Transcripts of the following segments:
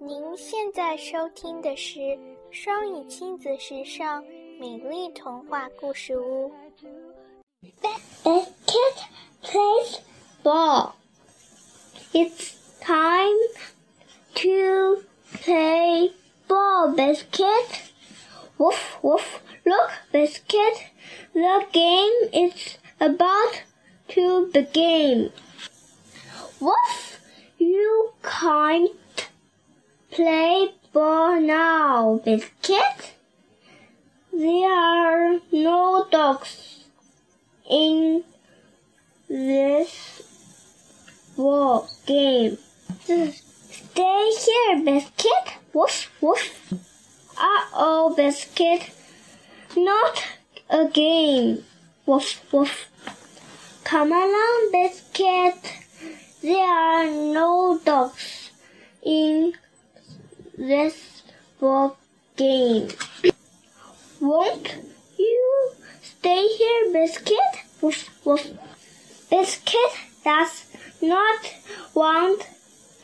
您现在收听的是双语亲子时尚美丽童话故事屋。Basket plays ball. It's time to play ball, Basket. Woof, woof. Look, basket. The game is about to begin. Ball now, Biscuit. There are no dogs in this ball game. Stay here, Biscuit. Woof, woof. Uh-oh, Biscuit. Not again. Woof, woof. Come along, Biscuit. There are no dogs in this ball game. Won't you stay here, Biscuit? Woof, woof. Biscuit does not want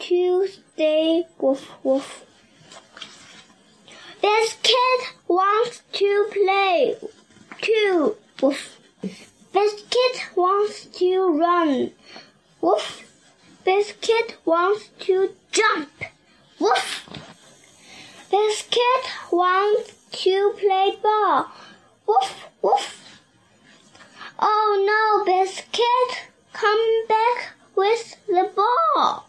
to stay. Woof, woof. Biscuit wants to play too. Woof. Biscuit wants to run. Woof. Biscuit wants to jump. Woof. Wants to play ball. Woof, woof. Oh no, Biscuit, come back with the ball.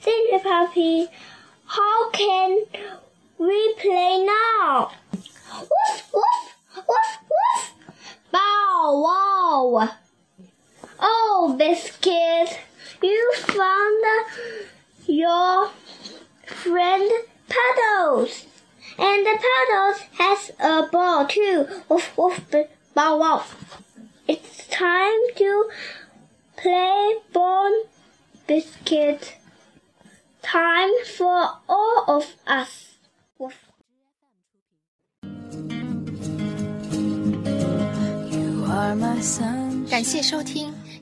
Silly puppy, how can we play now? Woof, woof, woof, woof. Bow wow. Oh, Biscuit, you found your friend Puddles. And the Puddles has a ball too. Woof, woof, bow wow. It's time to play ball, Biscuit. Time for all of us. Woof. You are my sunshine. 感谢收听。